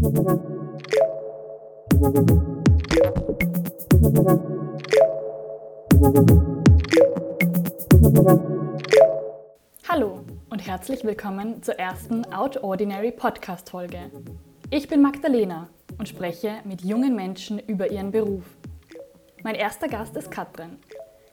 Hallo und herzlich willkommen zur ersten Out Ordinary Podcast Folge. Ich bin Magdalena und spreche mit jungen Menschen über ihren Beruf. Mein erster Gast ist Katrin.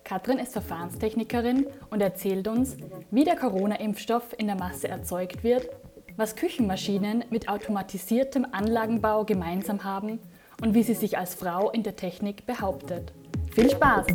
Katrin ist Verfahrenstechnikerin und erzählt uns, wie der Corona-Impfstoff in der Masse erzeugt wird, was Küchenmaschinen mit automatisiertem Anlagenbau gemeinsam haben und wie sie sich als Frau in der Technik behauptet. Viel Spaß!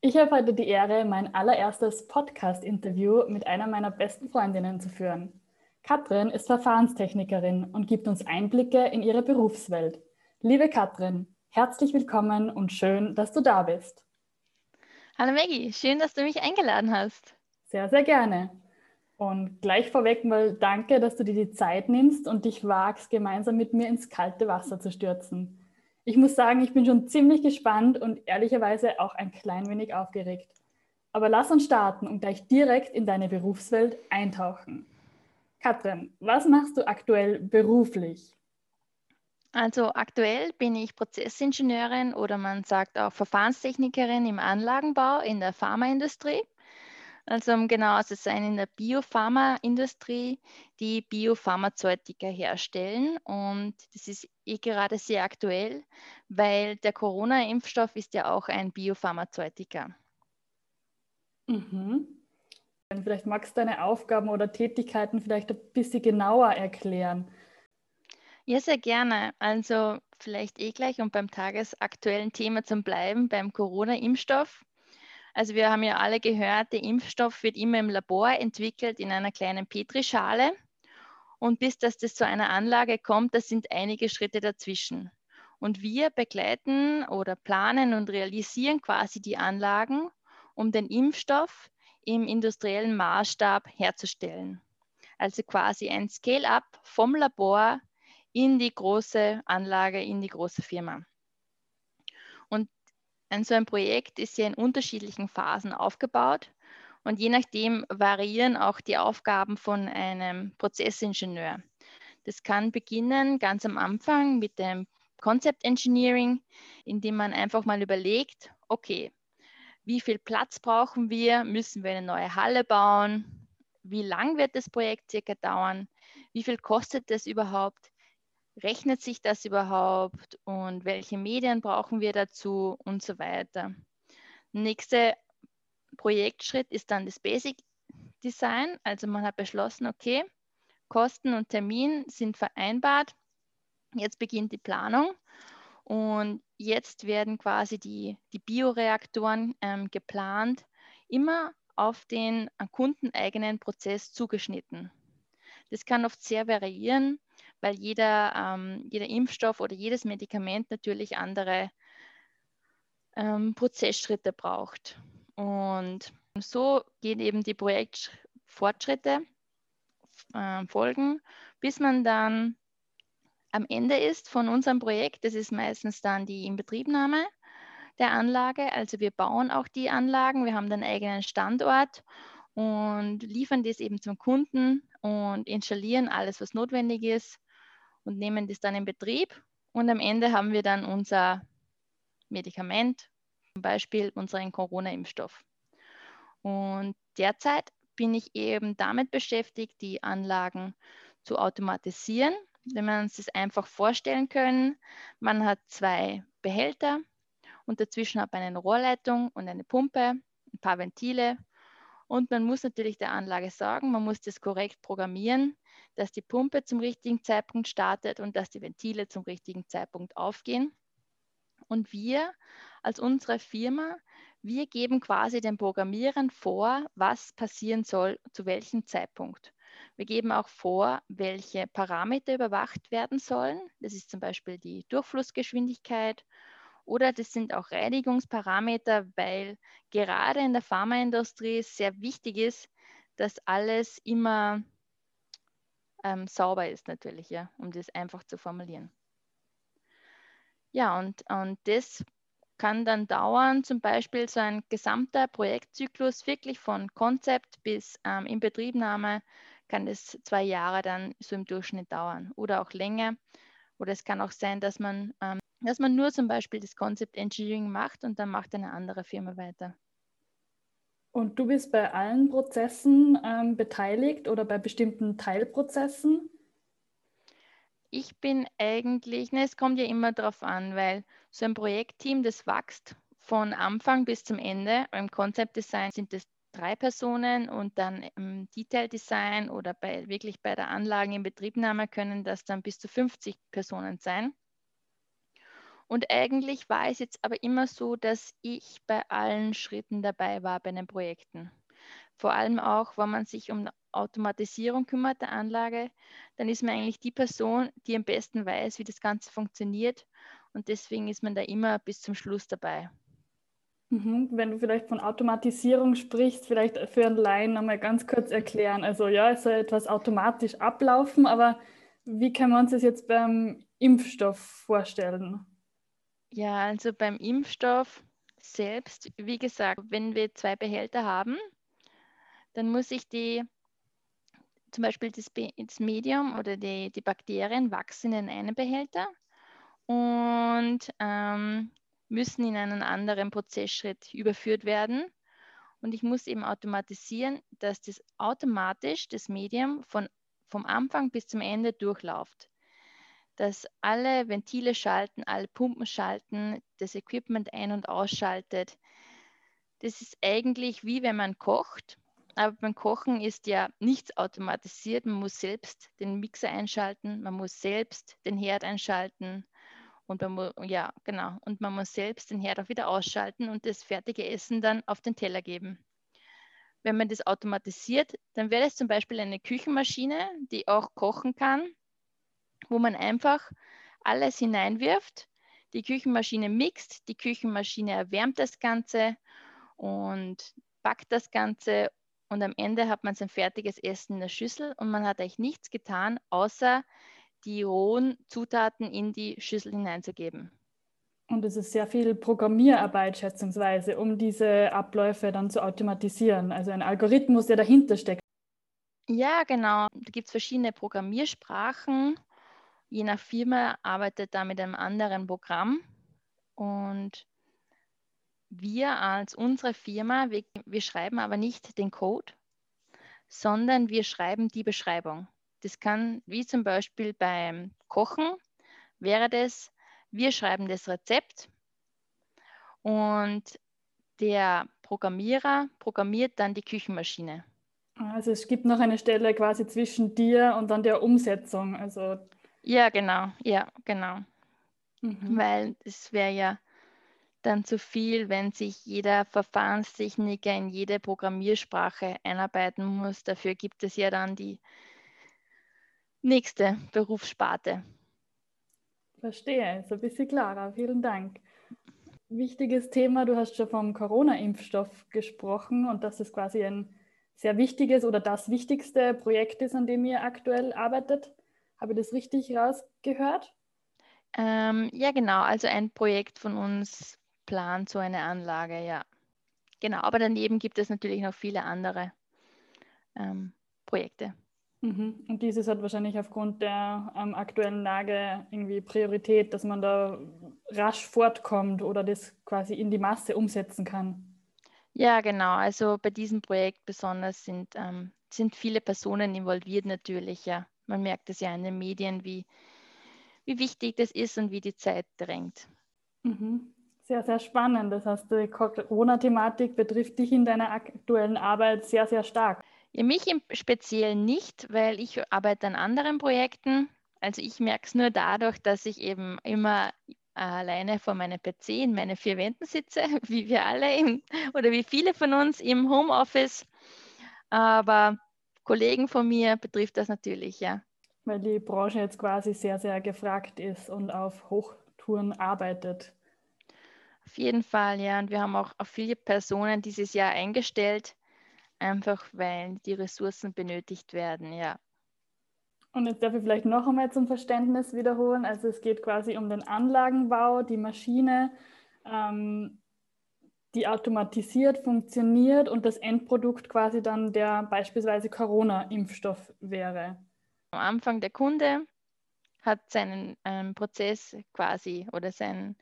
Ich habe heute die Ehre, mein allererstes Podcast-Interview mit einer meiner besten Freundinnen zu führen. Katrin ist Verfahrenstechnikerin und gibt uns Einblicke in ihre Berufswelt. Liebe Katrin, herzlich willkommen und schön, dass du da bist. Hallo Maggie, schön, dass du mich eingeladen hast. Sehr, sehr gerne. Und gleich vorweg mal danke, dass du dir die Zeit nimmst und dich wagst, gemeinsam mit mir ins kalte Wasser zu stürzen. Ich muss sagen, ich bin schon ziemlich gespannt und ehrlicherweise auch ein klein wenig aufgeregt. Aber lass uns starten und gleich direkt in deine Berufswelt eintauchen. Katrin, was machst du aktuell beruflich? Also aktuell bin ich Prozessingenieurin oder man sagt auch Verfahrenstechnikerin im Anlagenbau in der Pharmaindustrie. Also um genau zu sein in der Biopharmaindustrie, die Biopharmazeutika herstellen. Und das ist eh gerade sehr aktuell, weil der Corona-Impfstoff ist ja auch ein Biopharmazeutika. Mhm. Vielleicht magst du deine Aufgaben oder Tätigkeiten vielleicht ein bisschen genauer erklären. Ja, sehr gerne. Also vielleicht eh gleich, um beim tagesaktuellen Thema zu bleiben, beim Corona-Impfstoff. Also wir haben ja alle gehört, der Impfstoff wird immer im Labor entwickelt in einer kleinen Petrischale. Und bis dass das zu einer Anlage kommt, da sind einige Schritte dazwischen. Und wir begleiten oder planen und realisieren quasi die Anlagen, um den Impfstoff im industriellen Maßstab herzustellen. Also quasi ein Scale-up vom Labor in die große Anlage, in die große Firma. Und so ein Projekt ist ja in unterschiedlichen Phasen aufgebaut und je nachdem variieren auch die Aufgaben von einem Prozessingenieur. Das kann beginnen ganz am Anfang mit dem Concept Engineering, indem man einfach mal überlegt, okay, wie viel Platz brauchen wir? Müssen wir eine neue Halle bauen? Wie lang wird das Projekt circa dauern? Wie viel kostet das überhaupt? Rechnet sich das überhaupt? Und welche Medien brauchen wir dazu? Und so weiter. Nächster Projektschritt ist dann das Basic Design. Also man hat beschlossen, okay, Kosten und Termin sind vereinbart. Jetzt beginnt die Planung. Und jetzt werden quasi die, die Bioreaktoren ähm, geplant, immer auf den kundeneigenen Prozess zugeschnitten. Das kann oft sehr variieren, weil jeder, ähm, jeder Impfstoff oder jedes Medikament natürlich andere ähm, Prozessschritte braucht. Und so gehen eben die Projektfortschritte äh, folgen, bis man dann am Ende ist von unserem Projekt. Das ist meistens dann die Inbetriebnahme der Anlage. Also wir bauen auch die Anlagen, wir haben den eigenen Standort und liefern das eben zum Kunden und installieren alles, was notwendig ist und nehmen das dann in Betrieb. Und am Ende haben wir dann unser Medikament, zum Beispiel unseren Corona-Impfstoff. Und derzeit bin ich eben damit beschäftigt, die Anlagen zu automatisieren wenn wir uns das einfach vorstellen können, man hat zwei Behälter und dazwischen hat man eine Rohrleitung und eine Pumpe, ein paar Ventile und man muss natürlich der Anlage sagen, man muss das korrekt programmieren, dass die Pumpe zum richtigen Zeitpunkt startet und dass die Ventile zum richtigen Zeitpunkt aufgehen. Und wir als unsere Firma, wir geben quasi den Programmierern vor, was passieren soll, zu welchem Zeitpunkt. Wir geben auch vor, welche Parameter überwacht werden sollen. Das ist zum Beispiel die Durchflussgeschwindigkeit oder das sind auch Reinigungsparameter, weil gerade in der Pharmaindustrie sehr wichtig ist, dass alles immer ähm, sauber ist natürlich, ja, um das einfach zu formulieren. Ja, und, und das kann dann dauern, zum Beispiel so ein gesamter Projektzyklus, wirklich von Konzept bis ähm, Inbetriebnahme, kann es zwei Jahre dann so im Durchschnitt dauern oder auch länger. Oder es kann auch sein, dass man, ähm, dass man nur zum Beispiel das Concept Engineering macht und dann macht eine andere Firma weiter. Und du bist bei allen Prozessen ähm, beteiligt oder bei bestimmten Teilprozessen? Ich bin eigentlich, ne, es kommt ja immer darauf an, weil so ein Projektteam, das wächst von Anfang bis zum Ende. Im Concept Design sind es drei Personen und dann im Detail Design oder bei, wirklich bei der Anlagen in Betriebnahme können das dann bis zu 50 Personen sein. Und eigentlich war es jetzt aber immer so, dass ich bei allen Schritten dabei war bei den Projekten. Vor allem auch, wenn man sich um Automatisierung kümmert der Anlage, dann ist man eigentlich die Person, die am besten weiß, wie das Ganze funktioniert. Und deswegen ist man da immer bis zum Schluss dabei. Mhm. Wenn du vielleicht von Automatisierung sprichst, vielleicht für einen Laien nochmal ganz kurz erklären. Also ja, es soll etwas automatisch ablaufen, aber wie kann man uns das jetzt beim Impfstoff vorstellen? Ja, also beim Impfstoff selbst, wie gesagt, wenn wir zwei Behälter haben, dann muss ich die, zum Beispiel das, das Medium oder die, die Bakterien wachsen in einen Behälter und ähm, müssen in einen anderen Prozessschritt überführt werden. Und ich muss eben automatisieren, dass das automatisch das Medium von, vom Anfang bis zum Ende durchläuft dass alle Ventile schalten, alle Pumpen schalten, das Equipment ein- und ausschaltet. Das ist eigentlich wie wenn man kocht, aber beim Kochen ist ja nichts automatisiert. Man muss selbst den Mixer einschalten, man muss selbst den Herd einschalten und man muss, ja, genau, und man muss selbst den Herd auch wieder ausschalten und das fertige Essen dann auf den Teller geben. Wenn man das automatisiert, dann wäre es zum Beispiel eine Küchenmaschine, die auch kochen kann wo man einfach alles hineinwirft, die Küchenmaschine mixt, die Küchenmaschine erwärmt das Ganze und backt das Ganze und am Ende hat man sein fertiges Essen in der Schüssel und man hat eigentlich nichts getan, außer die rohen Zutaten in die Schüssel hineinzugeben. Und es ist sehr viel Programmierarbeit schätzungsweise, um diese Abläufe dann zu automatisieren. Also ein Algorithmus, der dahinter steckt. Ja, genau. Da gibt es verschiedene Programmiersprachen Je nach Firma arbeitet da mit einem anderen Programm und wir als unsere Firma, wir, wir schreiben aber nicht den Code, sondern wir schreiben die Beschreibung. Das kann, wie zum Beispiel beim Kochen, wäre das, wir schreiben das Rezept und der Programmierer programmiert dann die Küchenmaschine. Also es gibt noch eine Stelle quasi zwischen dir und dann der Umsetzung. Also ja, genau, ja, genau. Mhm. Weil es wäre ja dann zu viel, wenn sich jeder Verfahrenstechniker in jede Programmiersprache einarbeiten muss. Dafür gibt es ja dann die nächste Berufssparte. Verstehe, ist ein bisschen klarer. Vielen Dank. Wichtiges Thema, du hast schon vom Corona-Impfstoff gesprochen und dass es quasi ein sehr wichtiges oder das wichtigste Projekt ist, an dem ihr aktuell arbeitet. Habe ich das richtig rausgehört? Ähm, ja, genau. Also ein Projekt von uns plant so eine Anlage, ja. Genau, aber daneben gibt es natürlich noch viele andere ähm, Projekte. Mhm. Und dieses hat wahrscheinlich aufgrund der ähm, aktuellen Lage irgendwie Priorität, dass man da rasch fortkommt oder das quasi in die Masse umsetzen kann. Ja, genau. Also bei diesem Projekt besonders sind, ähm, sind viele Personen involviert natürlich, ja man merkt es ja in den Medien, wie, wie wichtig das ist und wie die Zeit drängt. Mhm. Sehr, sehr spannend. Das heißt, die Corona-Thematik betrifft dich in deiner aktuellen Arbeit sehr, sehr stark. Ja, mich im Speziellen nicht, weil ich arbeite an anderen Projekten. Also ich merke es nur dadurch, dass ich eben immer alleine vor meinem PC in meinen vier Wänden sitze, wie wir alle im, oder wie viele von uns im Homeoffice. Aber Kollegen von mir betrifft das natürlich, ja. Weil die Branche jetzt quasi sehr, sehr gefragt ist und auf Hochtouren arbeitet. Auf jeden Fall, ja. Und wir haben auch viele Personen dieses Jahr eingestellt, einfach weil die Ressourcen benötigt werden, ja. Und jetzt darf ich vielleicht noch einmal zum Verständnis wiederholen. Also es geht quasi um den Anlagenbau, die Maschine ähm, die automatisiert funktioniert und das Endprodukt quasi dann der beispielsweise Corona-Impfstoff wäre. Am Anfang der Kunde hat seinen ähm, Prozess quasi oder sein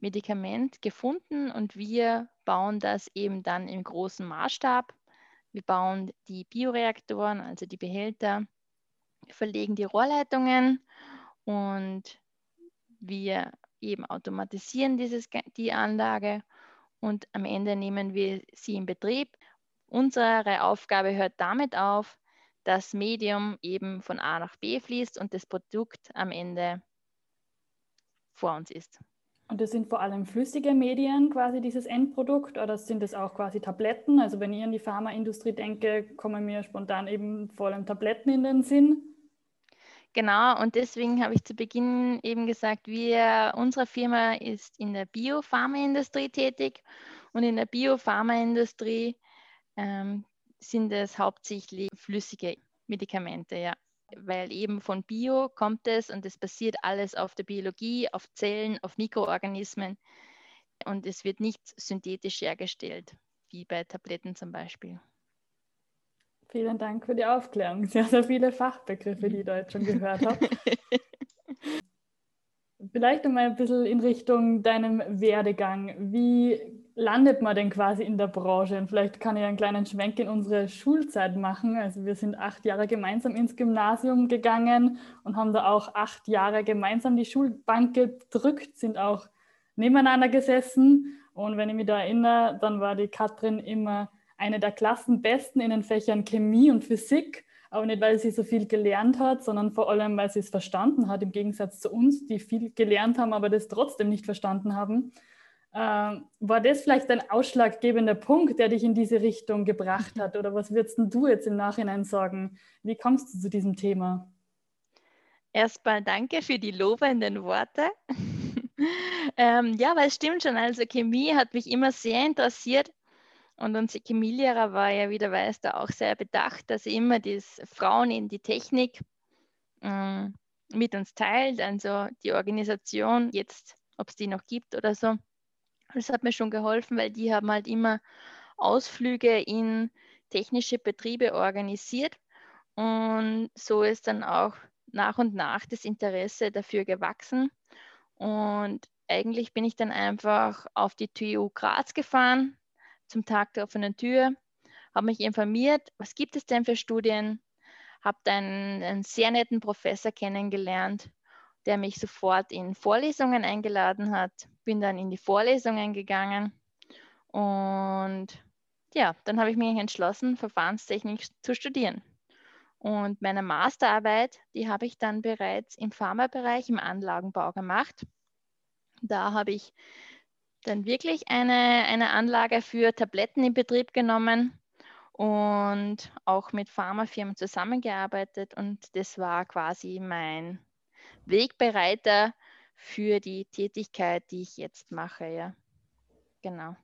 Medikament gefunden und wir bauen das eben dann im großen Maßstab. Wir bauen die Bioreaktoren, also die Behälter, verlegen die Rohrleitungen und wir eben automatisieren dieses, die Anlage und am Ende nehmen wir sie in Betrieb. Unsere Aufgabe hört damit auf, das Medium eben von A nach B fließt und das Produkt am Ende vor uns ist. Und das sind vor allem flüssige Medien quasi dieses Endprodukt oder sind es auch quasi Tabletten? Also wenn ich an die Pharmaindustrie denke, kommen mir spontan eben vor allem Tabletten in den Sinn. Genau, und deswegen habe ich zu Beginn eben gesagt, wir, unsere Firma ist in der Biopharmaindustrie tätig und in der Biopharmaindustrie ähm, sind es hauptsächlich flüssige Medikamente, ja. Weil eben von Bio kommt es und es basiert alles auf der Biologie, auf Zellen, auf Mikroorganismen und es wird nicht synthetisch hergestellt, wie bei Tabletten zum Beispiel. Vielen Dank für die Aufklärung. Sehr, sehr viele Fachbegriffe, die ich da jetzt schon gehört habe. Vielleicht einmal ein bisschen in Richtung deinem Werdegang. Wie landet man denn quasi in der Branche? Und vielleicht kann ich einen kleinen Schwenk in unsere Schulzeit machen. Also wir sind acht Jahre gemeinsam ins Gymnasium gegangen und haben da auch acht Jahre gemeinsam die Schulbank gedrückt, sind auch nebeneinander gesessen. Und wenn ich mich da erinnere, dann war die Katrin immer eine der Klassenbesten in den Fächern Chemie und Physik, aber nicht, weil sie so viel gelernt hat, sondern vor allem, weil sie es verstanden hat, im Gegensatz zu uns, die viel gelernt haben, aber das trotzdem nicht verstanden haben. Ähm, war das vielleicht ein ausschlaggebender Punkt, der dich in diese Richtung gebracht hat? Oder was würdest du jetzt im Nachhinein sagen? Wie kommst du zu diesem Thema? Erstmal danke für die lobenden Worte. ähm, ja, weil es stimmt schon. Also Chemie hat mich immer sehr interessiert. Und unser Chemielehrer war ja, wie du weißt, da auch sehr bedacht, dass er immer die Frauen in die Technik äh, mit uns teilt, also die Organisation jetzt, ob es die noch gibt oder so. Das hat mir schon geholfen, weil die haben halt immer Ausflüge in technische Betriebe organisiert und so ist dann auch nach und nach das Interesse dafür gewachsen. Und eigentlich bin ich dann einfach auf die TU Graz gefahren, zum Tag der offenen Tür, habe mich informiert, was gibt es denn für Studien, habe dann einen sehr netten Professor kennengelernt, der mich sofort in Vorlesungen eingeladen hat, bin dann in die Vorlesungen gegangen und ja, dann habe ich mich entschlossen, Verfahrenstechnik zu studieren. Und meine Masterarbeit, die habe ich dann bereits im Pharmabereich, im Anlagenbau gemacht. Da habe ich dann wirklich eine, eine Anlage für Tabletten in Betrieb genommen und auch mit Pharmafirmen zusammengearbeitet. Und das war quasi mein Wegbereiter für die Tätigkeit, die ich jetzt mache. Ja, genau.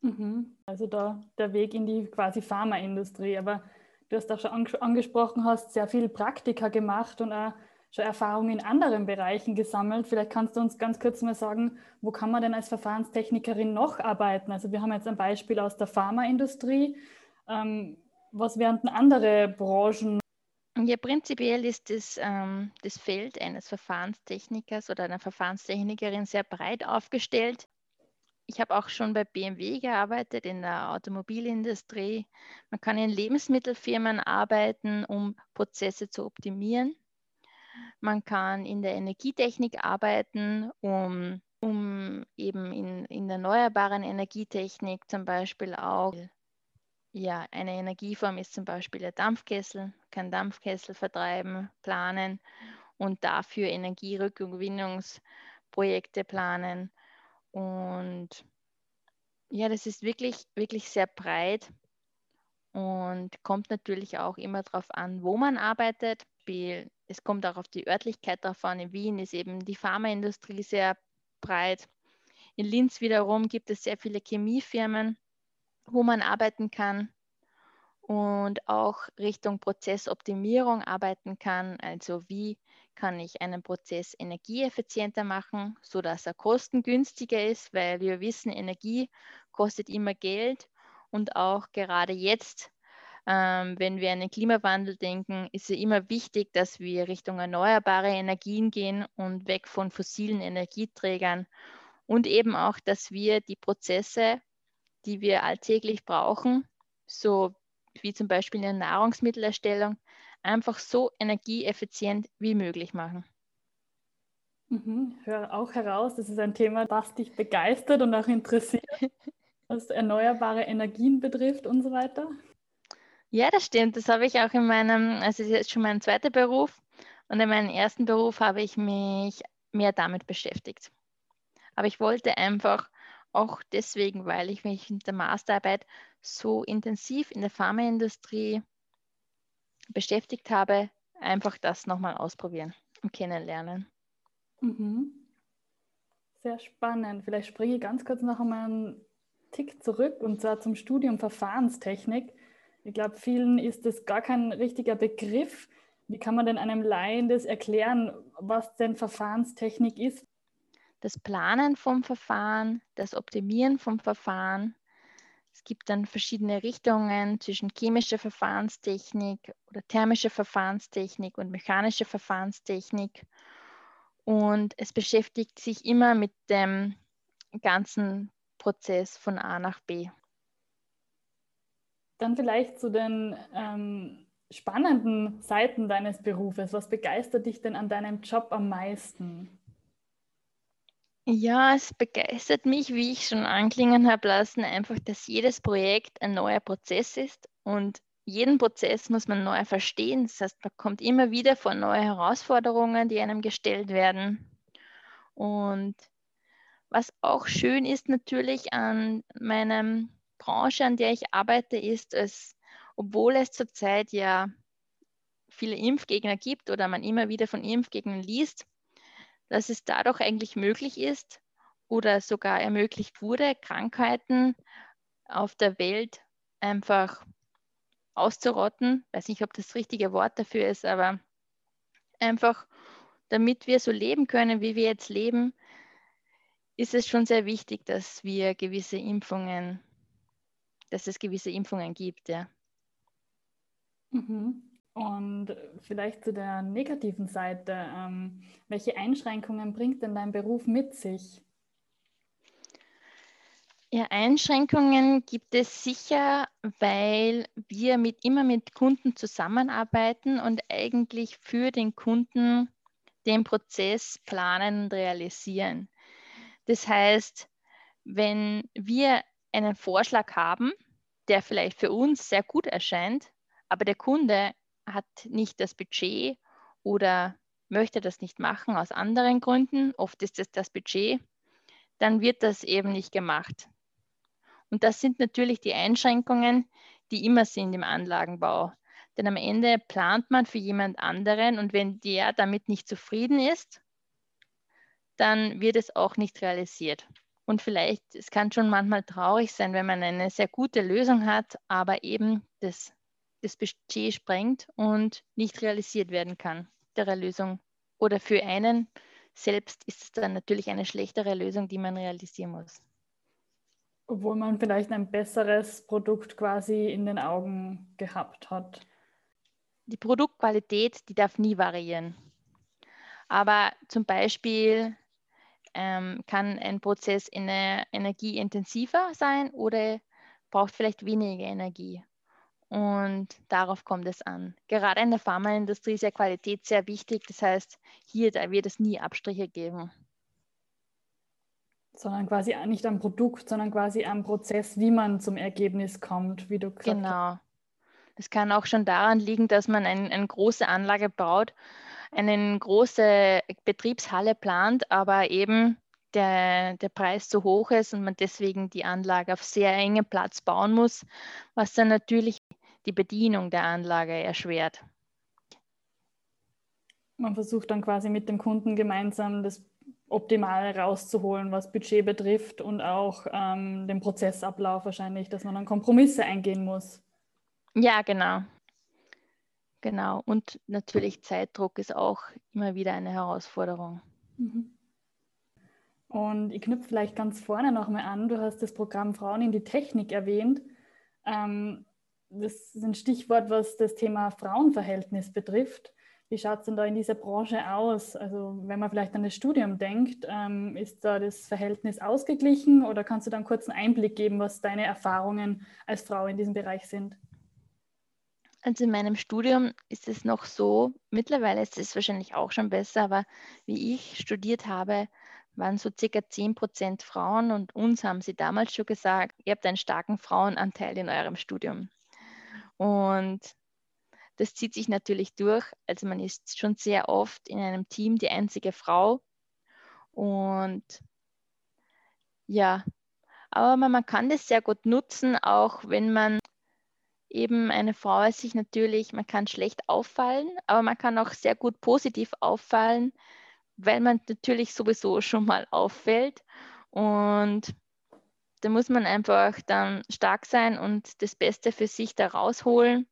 Mhm. Also da der Weg in die quasi Pharmaindustrie. Aber du hast auch schon angesprochen, hast sehr viel Praktika gemacht und auch schon Erfahrungen in anderen Bereichen gesammelt. Vielleicht kannst du uns ganz kurz mal sagen, wo kann man denn als Verfahrenstechnikerin noch arbeiten? Also wir haben jetzt ein Beispiel aus der Pharmaindustrie. Ähm, was wären denn andere Branchen? Ja, prinzipiell ist das, ähm, das Feld eines Verfahrenstechnikers oder einer Verfahrenstechnikerin sehr breit aufgestellt. Ich habe auch schon bei BMW gearbeitet, in der Automobilindustrie. Man kann in Lebensmittelfirmen arbeiten, um Prozesse zu optimieren. Man kann in der Energietechnik arbeiten, um, um eben in, in erneuerbaren Energietechnik zum Beispiel auch, ja, eine Energieform ist zum Beispiel der Dampfkessel, kann Dampfkessel vertreiben, planen und dafür Energierückgewinnungsprojekte planen. Und ja, das ist wirklich, wirklich sehr breit und kommt natürlich auch immer darauf an, wo man arbeitet. Es kommt auch auf die Örtlichkeit darauf an. In Wien ist eben die Pharmaindustrie sehr breit. In Linz wiederum gibt es sehr viele Chemiefirmen, wo man arbeiten kann und auch Richtung Prozessoptimierung arbeiten kann. Also wie kann ich einen Prozess energieeffizienter machen, sodass er kostengünstiger ist, weil wir wissen, Energie kostet immer Geld und auch gerade jetzt, ähm, wenn wir an den Klimawandel denken, ist es immer wichtig, dass wir Richtung erneuerbare Energien gehen und weg von fossilen Energieträgern und eben auch, dass wir die Prozesse, die wir alltäglich brauchen, so wie zum Beispiel in der Nahrungsmittelerstellung, einfach so energieeffizient wie möglich machen. Mhm. Hör auch heraus, das ist ein Thema, das dich begeistert und auch interessiert, was erneuerbare Energien betrifft und so weiter. Ja, das stimmt. Das habe ich auch in meinem, also das ist jetzt schon mein zweiter Beruf und in meinem ersten Beruf habe ich mich mehr damit beschäftigt. Aber ich wollte einfach auch deswegen, weil ich mich in der Masterarbeit so intensiv in der Pharmaindustrie beschäftigt habe, einfach das nochmal ausprobieren und kennenlernen. Mhm. Sehr spannend. Vielleicht springe ich ganz kurz noch einmal einen Tick zurück und zwar zum Studium Verfahrenstechnik. Ich glaube, vielen ist das gar kein richtiger Begriff. Wie kann man denn einem Laien das erklären, was denn Verfahrenstechnik ist? Das Planen vom Verfahren, das Optimieren vom Verfahren, es gibt dann verschiedene Richtungen zwischen chemischer Verfahrenstechnik oder thermischer Verfahrenstechnik und mechanischer Verfahrenstechnik. Und es beschäftigt sich immer mit dem ganzen Prozess von A nach B. Dann vielleicht zu den ähm, spannenden Seiten deines Berufes. Was begeistert dich denn an deinem Job am meisten? Ja, es begeistert mich, wie ich schon anklingen habe lassen, einfach, dass jedes Projekt ein neuer Prozess ist und jeden Prozess muss man neu verstehen. Das heißt, man kommt immer wieder vor neue Herausforderungen, die einem gestellt werden. Und was auch schön ist natürlich an meiner Branche, an der ich arbeite, ist, dass obwohl es zurzeit ja viele Impfgegner gibt oder man immer wieder von Impfgegnern liest, dass es dadurch eigentlich möglich ist oder sogar ermöglicht wurde, Krankheiten auf der Welt einfach auszurotten. Ich weiß nicht, ob das richtige Wort dafür ist, aber einfach, damit wir so leben können, wie wir jetzt leben, ist es schon sehr wichtig, dass wir gewisse Impfungen, dass es gewisse Impfungen gibt, ja. Mhm. Und vielleicht zu der negativen Seite, ähm, welche Einschränkungen bringt denn dein Beruf mit sich? Ja, Einschränkungen gibt es sicher, weil wir mit, immer mit Kunden zusammenarbeiten und eigentlich für den Kunden den Prozess planen und realisieren. Das heißt, wenn wir einen Vorschlag haben, der vielleicht für uns sehr gut erscheint, aber der Kunde hat nicht das Budget oder möchte das nicht machen aus anderen Gründen, oft ist es das Budget, dann wird das eben nicht gemacht. Und das sind natürlich die Einschränkungen, die immer sind im Anlagenbau. Denn am Ende plant man für jemand anderen und wenn der damit nicht zufrieden ist, dann wird es auch nicht realisiert. Und vielleicht, es kann schon manchmal traurig sein, wenn man eine sehr gute Lösung hat, aber eben das das Budget sprengt und nicht realisiert werden kann, der Lösung. Oder für einen selbst ist es dann natürlich eine schlechtere Lösung, die man realisieren muss. Obwohl man vielleicht ein besseres Produkt quasi in den Augen gehabt hat. Die Produktqualität, die darf nie variieren. Aber zum Beispiel ähm, kann ein Prozess energieintensiver sein oder braucht vielleicht weniger Energie. Und darauf kommt es an. Gerade in der Pharmaindustrie ist ja Qualität sehr wichtig. Das heißt, hier da wird es nie Abstriche geben. Sondern quasi nicht am Produkt, sondern quasi am Prozess, wie man zum Ergebnis kommt, wie du gesagt genau. Genau. Es kann auch schon daran liegen, dass man ein, eine große Anlage baut, eine große Betriebshalle plant, aber eben der, der Preis zu hoch ist und man deswegen die Anlage auf sehr engem Platz bauen muss, was dann natürlich die Bedienung der Anlage erschwert. Man versucht dann quasi mit dem Kunden gemeinsam das Optimale rauszuholen, was Budget betrifft und auch ähm, den Prozessablauf wahrscheinlich, dass man dann Kompromisse eingehen muss. Ja, genau. Genau. Und natürlich Zeitdruck ist auch immer wieder eine Herausforderung. Mhm. Und ich knüpfe vielleicht ganz vorne nochmal an. Du hast das Programm Frauen in die Technik erwähnt. Ähm, das ist ein Stichwort, was das Thema Frauenverhältnis betrifft. Wie schaut es denn da in dieser Branche aus? Also wenn man vielleicht an das Studium denkt, ähm, ist da das Verhältnis ausgeglichen oder kannst du da einen kurzen Einblick geben, was deine Erfahrungen als Frau in diesem Bereich sind? Also in meinem Studium ist es noch so, mittlerweile ist es wahrscheinlich auch schon besser, aber wie ich studiert habe, waren so circa 10 Prozent Frauen und uns haben sie damals schon gesagt, ihr habt einen starken Frauenanteil in eurem Studium. Und das zieht sich natürlich durch. Also man ist schon sehr oft in einem Team die einzige Frau. Und ja, aber man kann das sehr gut nutzen, auch wenn man eben eine Frau ist, sich natürlich, man kann schlecht auffallen, aber man kann auch sehr gut positiv auffallen, weil man natürlich sowieso schon mal auffällt. Und da muss man einfach dann stark sein und das Beste für sich da rausholen.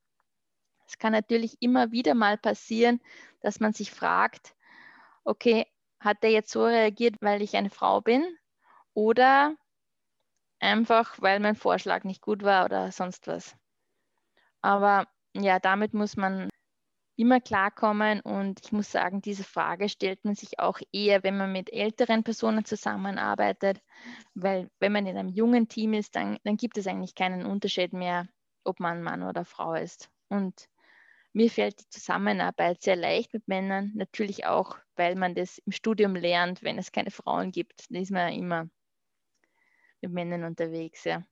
Es kann natürlich immer wieder mal passieren, dass man sich fragt, okay, hat der jetzt so reagiert, weil ich eine Frau bin oder einfach, weil mein Vorschlag nicht gut war oder sonst was. Aber ja, damit muss man immer klarkommen und ich muss sagen, diese Frage stellt man sich auch eher, wenn man mit älteren Personen zusammenarbeitet, weil wenn man in einem jungen Team ist, dann, dann gibt es eigentlich keinen Unterschied mehr, ob man Mann oder Frau ist. Und mir fällt die Zusammenarbeit sehr leicht mit Männern, natürlich auch, weil man das im Studium lernt, wenn es keine Frauen gibt, dann ist man immer mit Männern unterwegs. Ja.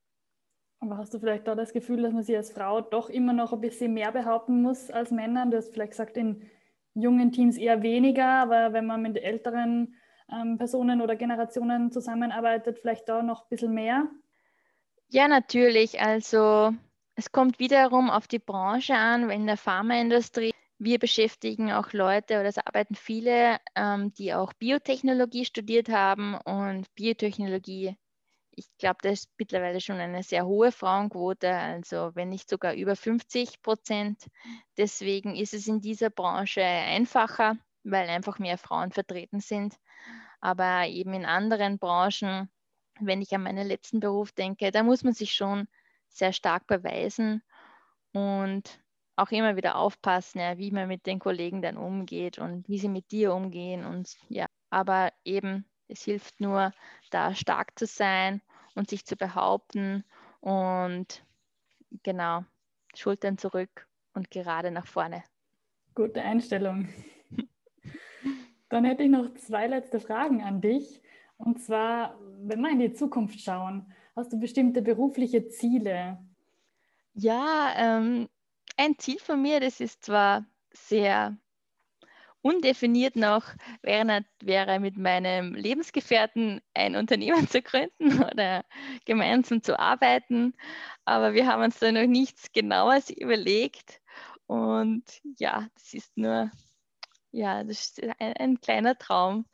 Aber hast du vielleicht da das Gefühl, dass man sich als Frau doch immer noch ein bisschen mehr behaupten muss als Männer? Du hast vielleicht gesagt, in jungen Teams eher weniger, aber wenn man mit älteren ähm, Personen oder Generationen zusammenarbeitet, vielleicht da noch ein bisschen mehr? Ja, natürlich. Also es kommt wiederum auf die Branche an, in der Pharmaindustrie. Wir beschäftigen auch Leute oder es arbeiten viele, ähm, die auch Biotechnologie studiert haben und Biotechnologie ich glaube, das ist mittlerweile schon eine sehr hohe Frauenquote, also wenn nicht sogar über 50 Prozent. Deswegen ist es in dieser Branche einfacher, weil einfach mehr Frauen vertreten sind. Aber eben in anderen Branchen, wenn ich an meinen letzten Beruf denke, da muss man sich schon sehr stark beweisen und auch immer wieder aufpassen, ja, wie man mit den Kollegen dann umgeht und wie sie mit dir umgehen. Und ja, aber eben es hilft nur, da stark zu sein und sich zu behaupten und genau, Schultern zurück und gerade nach vorne. Gute Einstellung. Dann hätte ich noch zwei letzte Fragen an dich. Und zwar, wenn wir in die Zukunft schauen, hast du bestimmte berufliche Ziele? Ja, ähm, ein Ziel von mir, das ist zwar sehr undefiniert noch wäre, wäre mit meinem Lebensgefährten ein Unternehmen zu gründen oder gemeinsam zu arbeiten. Aber wir haben uns da noch nichts Genaues überlegt. Und ja, das ist nur, ja, das ist ein, ein kleiner Traum.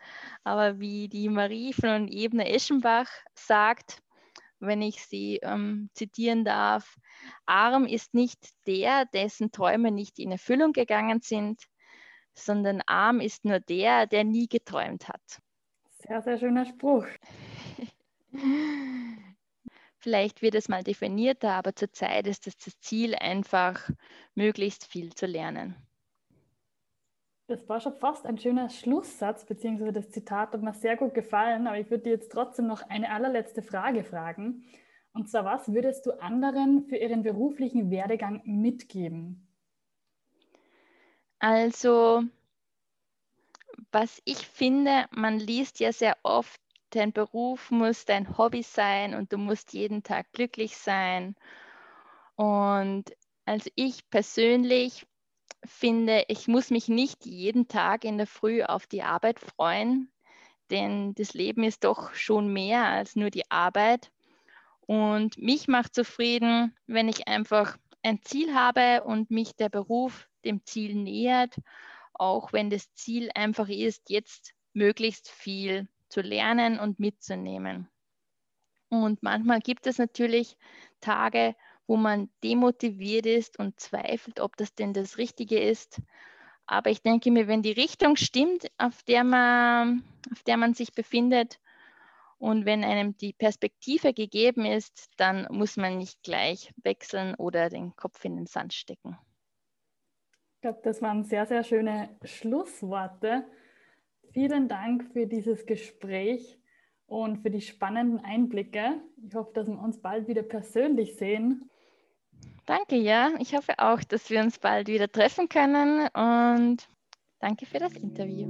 Aber wie die Marie von Ebner-Eschenbach sagt, wenn ich sie ähm, zitieren darf, arm ist nicht der, dessen Träume nicht in Erfüllung gegangen sind, sondern arm ist nur der, der nie geträumt hat. Sehr, sehr schöner Spruch. Vielleicht wird es mal definierter, aber zurzeit ist es das Ziel, einfach möglichst viel zu lernen. Das war schon fast ein schöner Schlusssatz, beziehungsweise das Zitat hat mir sehr gut gefallen, aber ich würde dir jetzt trotzdem noch eine allerletzte Frage fragen. Und zwar, was würdest du anderen für ihren beruflichen Werdegang mitgeben? Also, was ich finde, man liest ja sehr oft, dein Beruf muss dein Hobby sein und du musst jeden Tag glücklich sein. Und also ich persönlich finde, ich muss mich nicht jeden Tag in der Früh auf die Arbeit freuen, denn das Leben ist doch schon mehr als nur die Arbeit. Und mich macht zufrieden, wenn ich einfach ein Ziel habe und mich der Beruf dem Ziel nähert, auch wenn das Ziel einfach ist, jetzt möglichst viel zu lernen und mitzunehmen. Und manchmal gibt es natürlich Tage, wo man demotiviert ist und zweifelt, ob das denn das Richtige ist. Aber ich denke mir, wenn die Richtung stimmt, auf der man, auf der man sich befindet und wenn einem die Perspektive gegeben ist, dann muss man nicht gleich wechseln oder den Kopf in den Sand stecken. Ich glaube, das waren sehr, sehr schöne Schlussworte. Vielen Dank für dieses Gespräch und für die spannenden Einblicke. Ich hoffe, dass wir uns bald wieder persönlich sehen. Danke, ja. Ich hoffe auch, dass wir uns bald wieder treffen können und danke für das Interview.